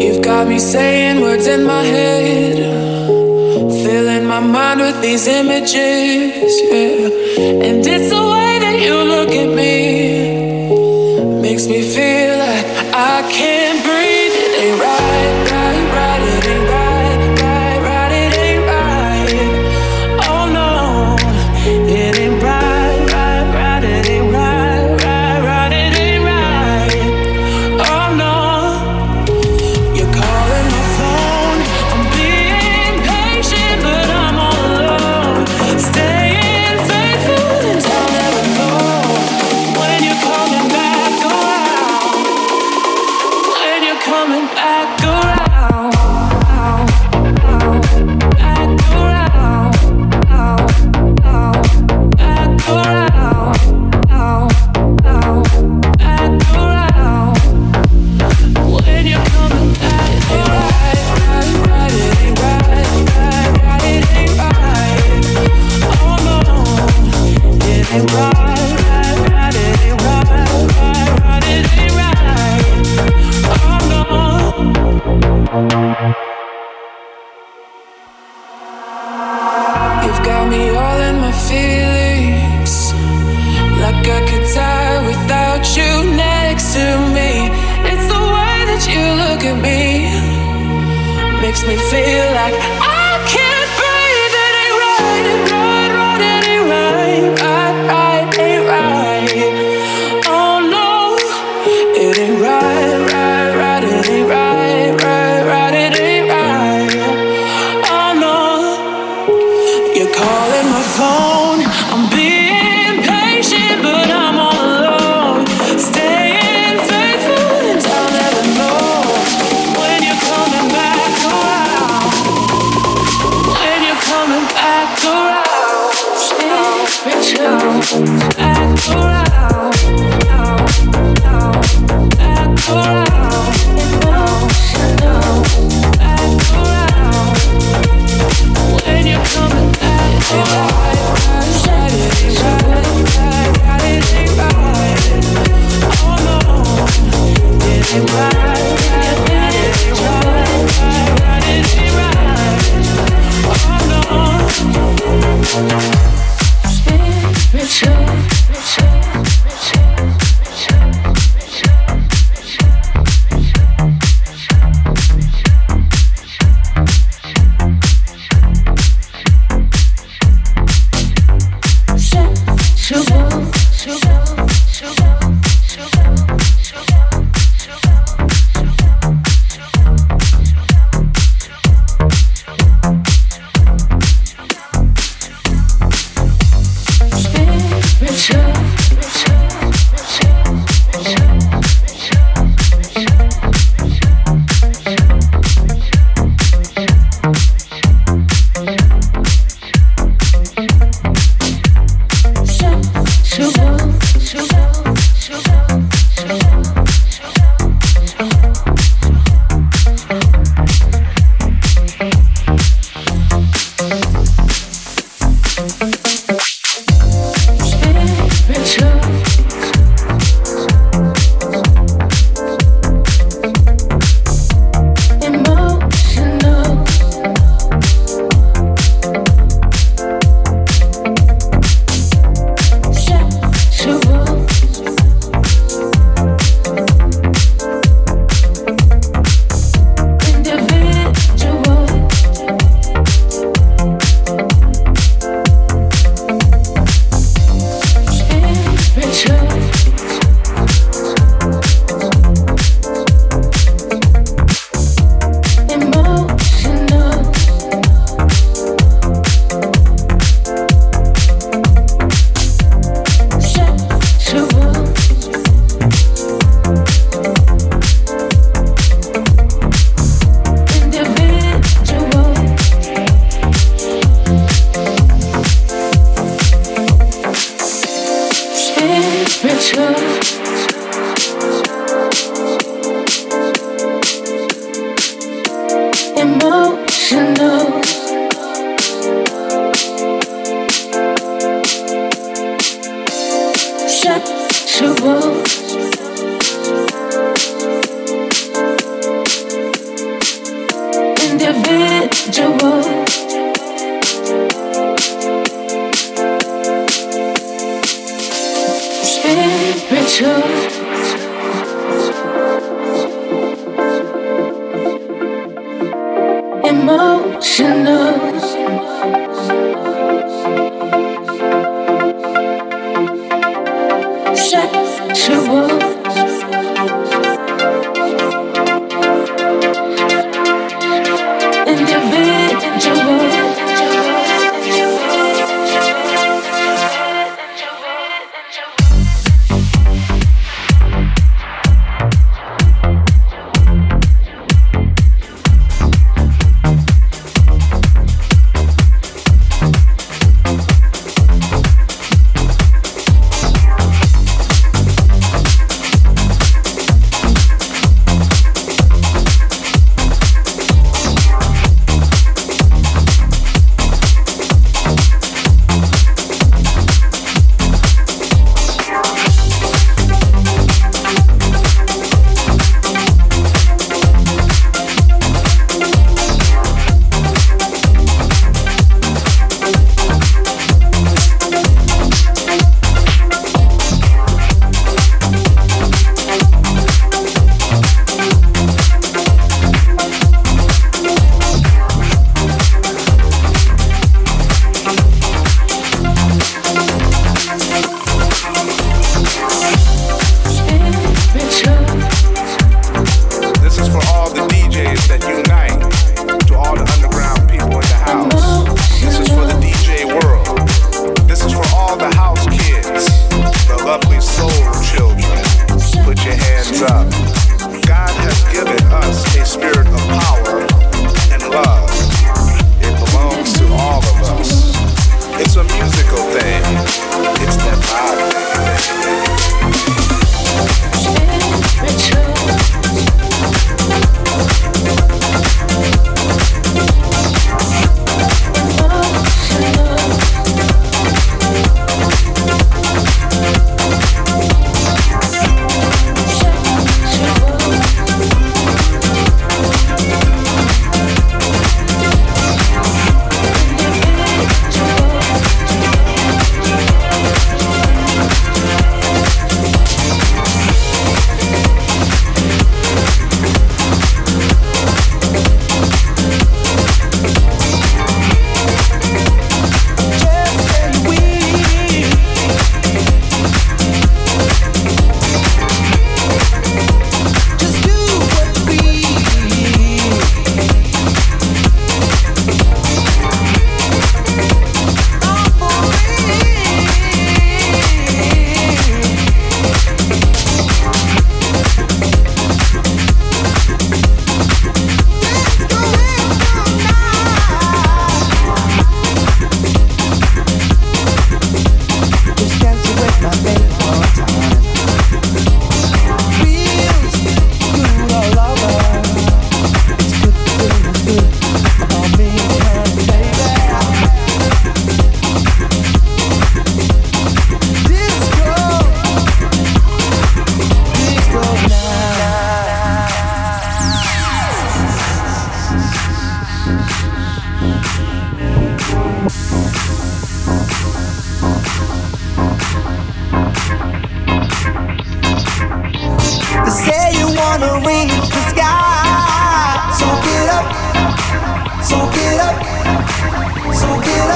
You've got me saying words in my head, filling my mind with these images, yeah. And it's the way that you look at me makes me feel like I can't. makes me feel like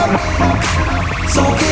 「そうか」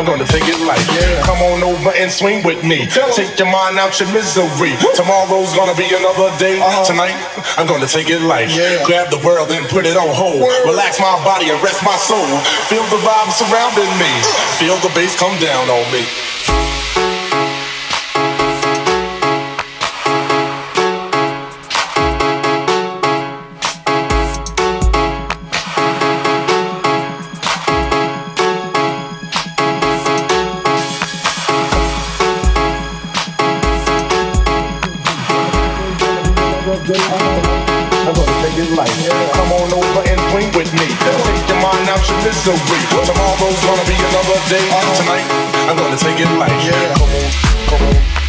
I'm gonna take it light. Yeah. Come on over and swing with me. Take your mind out your misery. Tomorrow's gonna be another day. Uh-huh. Tonight, I'm gonna take it light. Yeah. Grab the world and put it on hold. Relax my body and rest my soul. Feel the vibe surrounding me. Feel the bass come down on me. Tomorrow's gonna be another day. Tonight, I'm gonna take it light. Yeah. Come on, come on,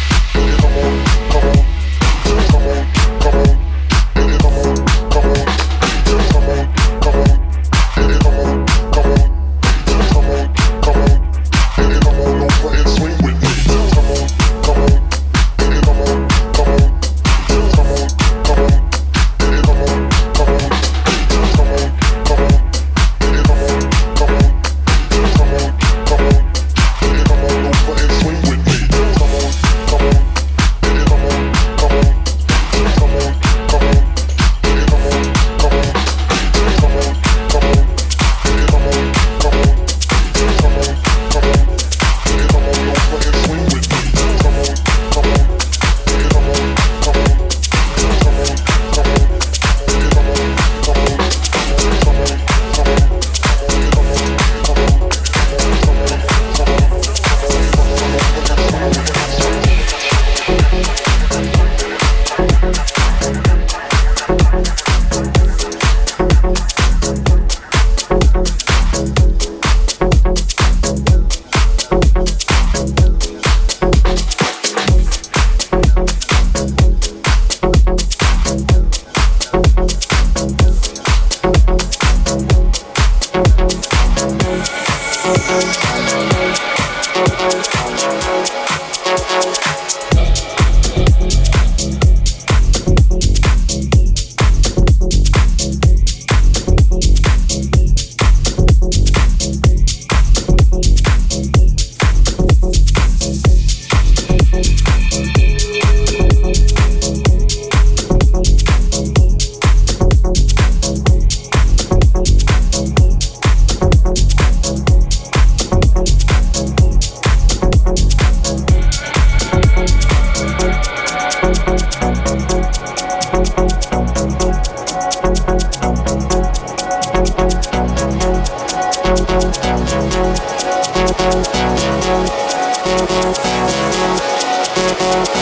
Thank